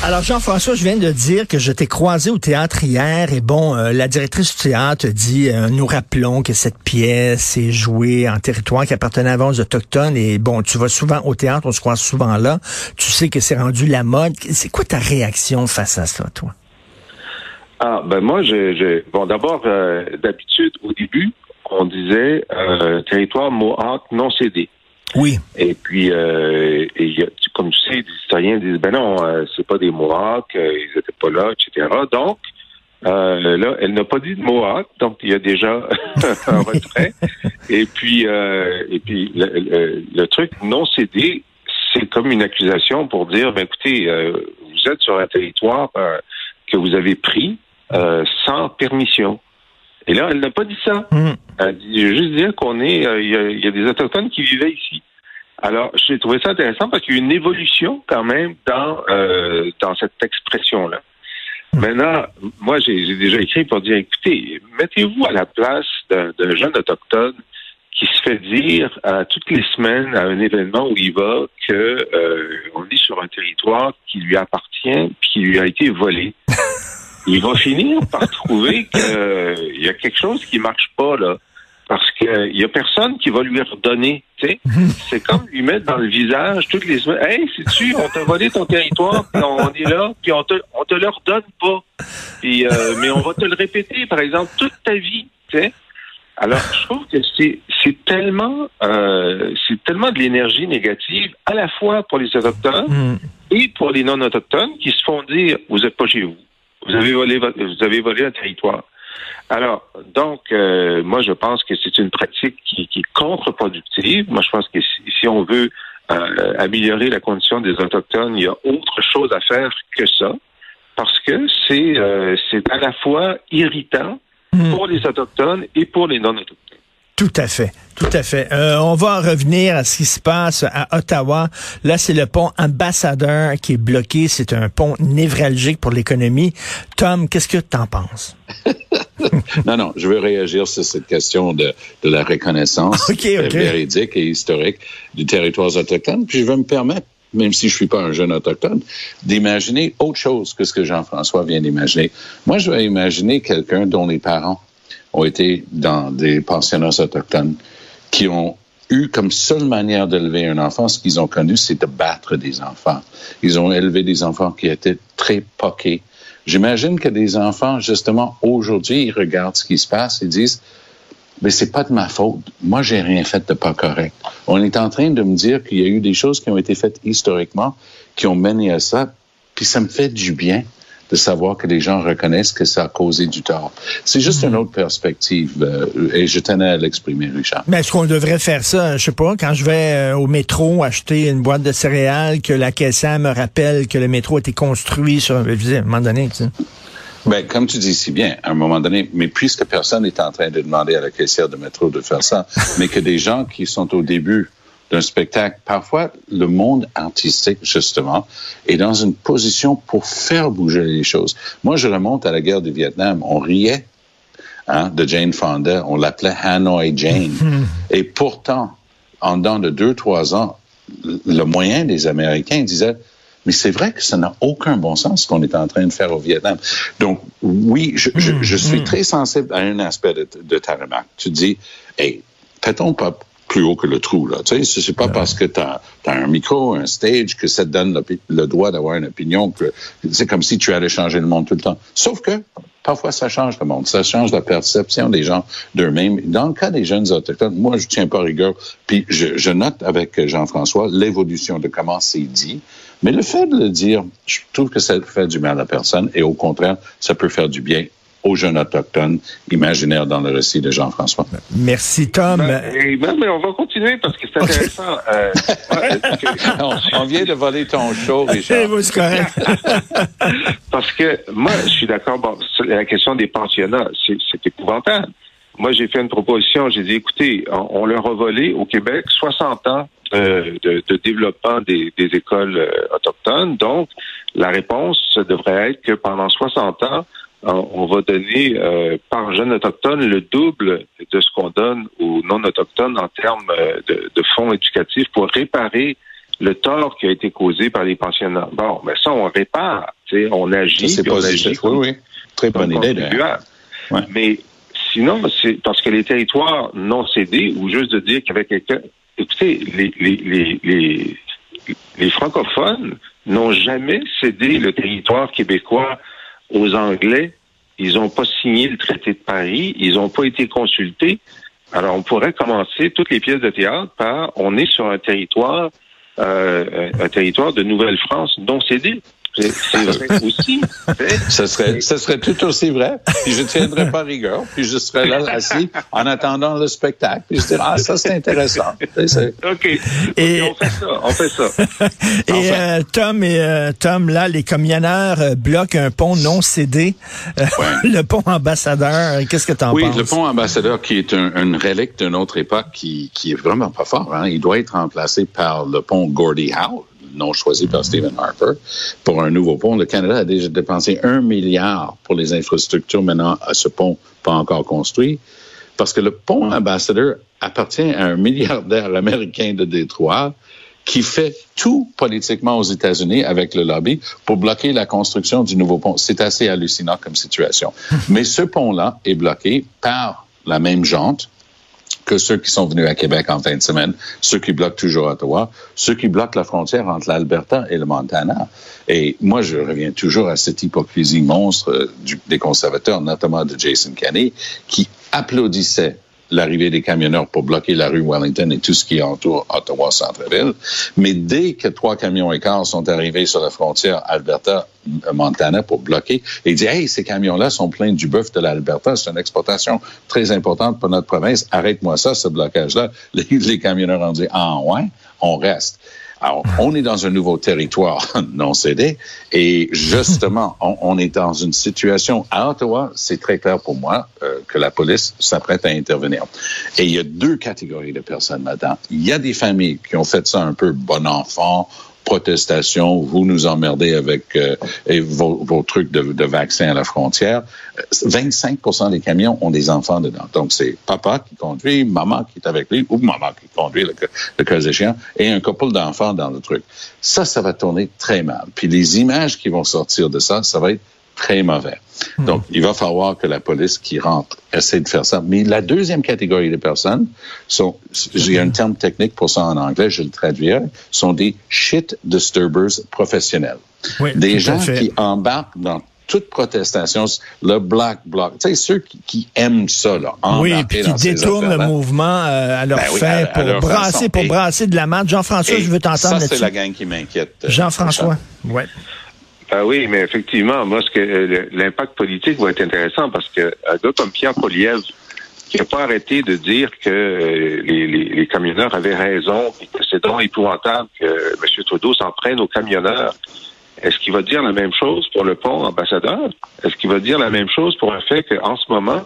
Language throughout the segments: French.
Alors Jean-François, je viens de dire que je t'ai croisé au théâtre hier et bon, euh, la directrice du théâtre dit euh, nous rappelons que cette pièce est jouée en territoire qui appartenait avant aux autochtones et bon, tu vas souvent au théâtre, on se croise souvent là. Tu sais que c'est rendu la mode. C'est quoi ta réaction face à ça, toi? Ah ben moi, j'ai bon d'abord euh, d'habitude au début, on disait territoire Mohawk non cédé. Oui. Et puis, euh, et y a, comme tu sais, les historiens disent, ben non, euh, c'est pas des Mohawks, euh, ils étaient pas là, etc. Donc, euh, là, elle n'a pas dit de Mohawk, donc il y a déjà un retrait. Et puis, et puis le, le, le, truc non cédé, c'est comme une accusation pour dire, ben écoutez, vous êtes sur un territoire que vous avez pris sans permission. Et là, elle n'a pas dit ça. Mm. Juste dire qu'on est, il y, a, y, a, des autochtones qui vivaient ici. Alors, j'ai trouvé ça intéressant parce qu'il y a une évolution quand même dans euh, dans cette expression-là. Mm. Maintenant, moi, j'ai déjà écrit pour dire, écoutez, mettez-vous à la place d'un jeune autochtone qui se fait dire à toutes les semaines à un événement où il va que euh, on est sur un territoire qui lui appartient puis qui lui a été volé. il va finir par trouver qu'il y a quelque chose qui marche pas là. Parce qu'il y a personne qui va lui redonner. C'est comme lui mettre dans le visage toutes les semaines. Hey, sais-tu, on t'a volé ton territoire, puis on est là, puis on te, on te le redonne pas. Puis, euh, mais on va te le répéter, par exemple, toute ta vie. Alors, je trouve que c'est, c'est tellement, euh, c'est tellement de l'énergie négative, à la fois pour les autochtones mm. et pour les non-autochtones qui se font dire, vous êtes pas chez vous. Vous avez volé, vous avez volé un territoire. Alors, donc, euh, moi, je pense que c'est une pratique qui, qui, est contre-productive. Moi, je pense que si, si on veut euh, améliorer la condition des autochtones, il y a autre chose à faire que ça, parce que c'est euh, c'est à la fois irritant mmh. pour les autochtones et pour les non-autochtones. Tout à fait, tout à fait. Euh, on va revenir à ce qui se passe à Ottawa. Là, c'est le pont ambassadeur qui est bloqué. C'est un pont névralgique pour l'économie. Tom, qu'est-ce que tu en penses? non, non, je veux réagir sur cette question de, de la reconnaissance okay, okay. véridique et historique du territoire autochtone. Puis je veux me permettre même si je suis pas un jeune autochtone, d'imaginer autre chose que ce que Jean-François vient d'imaginer. Moi, je vais imaginer quelqu'un dont les parents ont été dans des pensionnats autochtones qui ont eu comme seule manière d'élever un enfant, ce qu'ils ont connu, c'est de battre des enfants. Ils ont élevé des enfants qui étaient très poqués. J'imagine que des enfants, justement, aujourd'hui, ils regardent ce qui se passe et disent, mais c'est pas de ma faute. Moi, j'ai rien fait de pas correct. On est en train de me dire qu'il y a eu des choses qui ont été faites historiquement, qui ont mené à ça, puis ça me fait du bien de savoir que les gens reconnaissent que ça a causé du tort. C'est juste une autre perspective euh, et je tenais à l'exprimer, Richard. Mais est-ce qu'on devrait faire ça? Je sais pas, quand je vais euh, au métro acheter une boîte de céréales, que la caissière me rappelle que le métro a été construit sur un, à un moment donné, tu sais. Ben, comme tu dis si bien, à un moment donné, mais puisque personne n'est en train de demander à la caissière de métro de faire ça, mais que des gens qui sont au début d'un spectacle, parfois le monde artistique, justement, est dans une position pour faire bouger les choses. Moi, je remonte à la guerre du Vietnam. On riait hein, de Jane Fonda. On l'appelait Hanoi Jane. Et pourtant, en dedans de deux, trois ans, le moyen des Américains disait, mais c'est vrai que ça n'a aucun bon sens ce qu'on est en train de faire au Vietnam. Donc, oui, je, je, je suis très sensible à un aspect de, de ta remarque. Tu dis, hey, peut-on pas plus haut que le trou. Là. Tu sais, c'est pas parce que tu as, un micro, un stage, que ça te donne le, le droit d'avoir une opinion. que C'est comme si tu allais changer le monde tout le temps. Sauf que parfois, ça change le monde. Ça change la perception des gens d'eux-mêmes. Dans le cas des jeunes autochtones, moi, je tiens pas rigueur. Puis je, je note avec Jean-François l'évolution de comment c'est dit. Mais le fait de le dire, je trouve que ça fait du mal à personne et au contraire, ça peut faire du bien aux jeunes autochtones imaginaires dans le récit de Jean-François. Merci, Tom. Ben, ben, mais on va continuer parce que c'est intéressant. Euh, on, on, vient de voler ton show, Richard. c'est correct. parce que moi, je suis d'accord. Bon, la question des pensionnats, c'est épouvantable. Moi, j'ai fait une proposition. J'ai dit, écoutez, on, on, leur a volé au Québec 60 ans euh, de, de, développement des, des écoles euh, autochtones. Donc, la réponse devrait être que pendant 60 ans, on va donner euh, par jeune autochtone le double de ce qu'on donne aux non-autochtones en termes euh, de, de, fonds éducatifs pour réparer le tort qui a été causé par les pensionnats. Bon, mais ça, on répare, on agit. C'est positif, oui, oui. Très bonne idée. Ouais. Mais sinon, c'est parce que les territoires non cédés, ou juste de dire qu'il y avait quelqu'un... Écoutez, les, les, les, les, les francophones n'ont jamais cédé le territoire québécois aux Anglais. Ils n'ont pas signé le traité de Paris. Ils n'ont pas été consultés. Alors, on pourrait commencer toutes les pièces de théâtre par on est sur un territoire, euh, un territoire de Nouvelle-France non cédé. C'est vrai aussi. Ce serait, ce serait tout aussi vrai. Puis je tiendrais pas rigueur. Puis je serais là assis en attendant le spectacle. Puis je dirais, ah, ça, c'est intéressant. OK. Et... on fait ça. On fait ça. et euh, Tom, et, euh, Tom, là, les camionneurs euh, bloquent un pont non cédé. Ouais. le pont ambassadeur, qu'est-ce que tu en oui, penses? Oui, le pont ambassadeur qui est un, une relique d'une autre époque qui, qui est vraiment pas fort. Hein? Il doit être remplacé par le pont Gordie Howe non choisi par Stephen Harper, pour un nouveau pont. Le Canada a déjà dépensé un milliard pour les infrastructures maintenant à ce pont pas encore construit, parce que le pont ambassadeur appartient à un milliardaire américain de Détroit qui fait tout politiquement aux États-Unis avec le lobby pour bloquer la construction du nouveau pont. C'est assez hallucinant comme situation. Mais ce pont-là est bloqué par la même jante que ceux qui sont venus à Québec en fin de semaine, ceux qui bloquent toujours Ottawa, ceux qui bloquent la frontière entre l'Alberta et le Montana. Et moi, je reviens toujours à cette hypocrisie monstre euh, des conservateurs, notamment de Jason Kenney, qui applaudissait l'arrivée des camionneurs pour bloquer la rue Wellington et tout ce qui entoure Ottawa Centre-Ville. Mais dès que trois camions et quarts sont arrivés sur la frontière Alberta-Montana pour bloquer, il dit, hey, ces camions-là sont pleins du bœuf de l'Alberta. C'est une exportation très importante pour notre province. Arrête-moi ça, ce blocage-là. Les, les camionneurs ont dit, ah ouais, on reste. Alors, on est dans un nouveau territoire non cédé et justement, on, on, est dans une situation à Ottawa, c'est très clair pour moi euh, que la police s'apprête à intervenir. Et il y a deux catégories de personnes là-dedans. Il y a des familles qui ont fait ça un peu bon enfant, protestation, vous nous emmerdez avec euh, vos, vos, trucs de, de vaccins à la frontière. 25% des camions ont des enfants dedans. Donc, c'est papa qui conduit, maman qui est avec lui, ou maman qui conduit, le, le cas échéant, et un couple d'enfants dans le truc. Ça, ça va tourner très mal. Puis les images qui vont sortir de ça, ça va être très mauvais. Donc, il va falloir que la police qui rentre essaie de faire ça. Mais la deuxième catégorie de personnes sont, j'ai un terme technique pour ça en anglais, je le traduirai, sont des shit disturbers professionnels. Oui, des gens qui embarquent dans toute protestation, le black bloc, tu sais, ceux qui, qui, aiment ça, là, Oui, puis qui détournent le mouvement euh, à leur ben oui, fin pour, à brasser, façon. pour brasser de la main. Jean-François, je veux t'entendre Ça, c'est la gang qui m'inquiète. Euh, Jean-François, ouais. Ah oui, mais effectivement, moi, ce que l'impact politique va être intéressant parce que un gars comme Pierre Poliev, qui n'a pas arrêté de dire que euh, les, les, les, camionneurs avaient raison, et que c'est donc épouvantable que M. Trudeau s'en prenne aux camionneurs. Est-ce qu'il va dire la même chose pour le pont ambassadeur? Est-ce qu'il va dire la même chose pour le fait qu'en ce moment,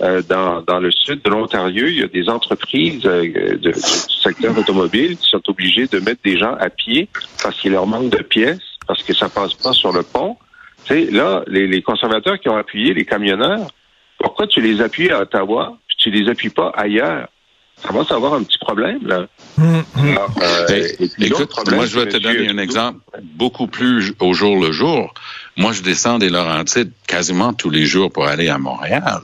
euh, dans, dans le sud de l'Ontario, il y a des entreprises euh, de, du secteur automobile qui sont obligées de mettre des gens à pied parce qu'il leur manque de pièces? Parce que ça passe pas sur le pont. Tu sais, là, les, les, conservateurs qui ont appuyé les camionneurs, pourquoi tu les appuies à Ottawa puis tu les appuies pas ailleurs? commence à avoir un petit problème, là. Hum, hum. Alors, euh, et puis écoute, problème, moi, je vais te donner un exemple beaucoup plus au jour le jour. Moi, je descends des Laurentides quasiment tous les jours pour aller à Montréal.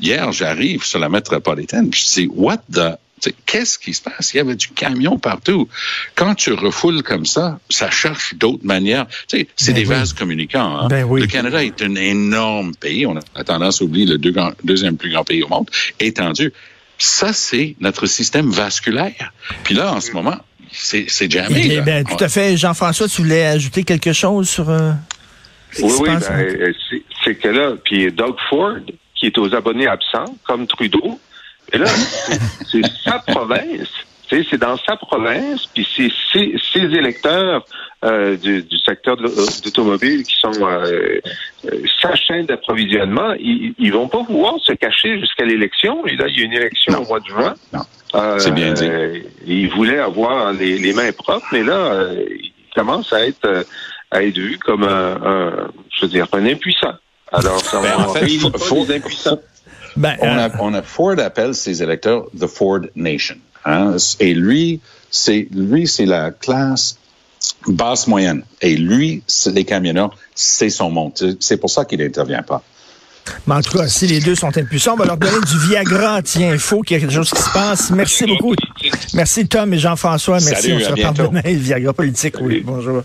Hier, j'arrive sur la métropolitaine, puis je dis, what the... tu sais, Qu'est-ce qui se passe? Il y avait du camion partout. Quand tu refoules comme ça, ça cherche d'autres manières. Tu sais, c'est Ben des oui. vases communicants. hein. Ben oui. Le Canada est un énorme pays. On a tendance à oublier le deux grand- deuxième plus grand pays au monde, étendu. Ça, c'est notre système vasculaire. Puis là, en ce moment, c'est jamais. Eh ben, tout à fait. Jean-François, tu voulais ajouter quelque chose sur euh, ce Oui, oui, ben, euh, c'est que là, puis Doug Ford, qui est aux abonnés absents, comme Trudeau, et là, c'est- sa province. Tu sais, C'est dans sa province, puis c'est ses, ses électeurs euh, du, du secteur de l'au- d'automobile qui sont euh, euh, sa chaîne d'approvisionnement. Ils, ils vont pas pouvoir se cacher jusqu'à l'élection. Et là, il y a une élection Non. au mois de juin. Non. Euh, C'est bien dit. euh, ils voulaient avoir les, les mains propres, mais là, euh, ils commencent à être euh, à être vus comme un, un je veux dire, un impuissant. Alors, ça, Ben, on en fait, faut-. Ben, on euh, a, on a Ford appelle ses électeurs the Ford Nation. hein. Et lui, c'est lui, c'est la classe basse moyenne. Et lui, c'est les camionneurs, c'est son monde. C'est- pour ça qu'il n'intervient pas. mais en tout cas, si les deux sont impuissants, on va leur donner du Viagra. Tiens, il faut qu'il y ait quelque chose qui se passe. Merci beaucoup. Merci Tom et Jean-François. Merci. Salut, on se reparle demain. Le Viagra politique, oui. Bonjour.